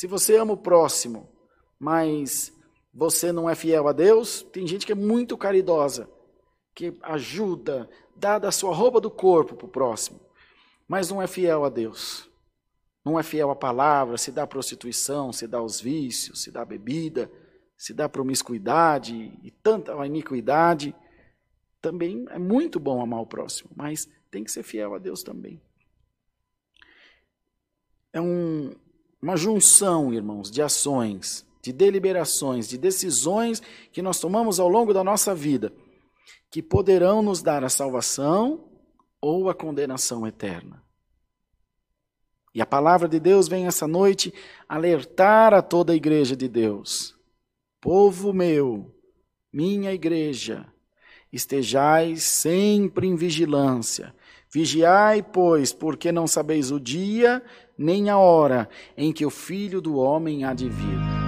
Se você ama o próximo, mas você não é fiel a Deus, tem gente que é muito caridosa, que ajuda, dá da sua roupa do corpo para o próximo, mas não é fiel a Deus. Não é fiel à palavra, se dá prostituição, se dá aos vícios, se dá bebida, se dá promiscuidade e tanta iniquidade. Também é muito bom amar o próximo, mas tem que ser fiel a Deus também. É um, uma junção, irmãos, de ações, de deliberações, de decisões que nós tomamos ao longo da nossa vida, que poderão nos dar a salvação ou a condenação eterna. E a palavra de Deus vem essa noite alertar a toda a igreja de Deus. Povo meu, minha igreja, estejais sempre em vigilância. Vigiai, pois, porque não sabeis o dia nem a hora em que o filho do homem há de vir.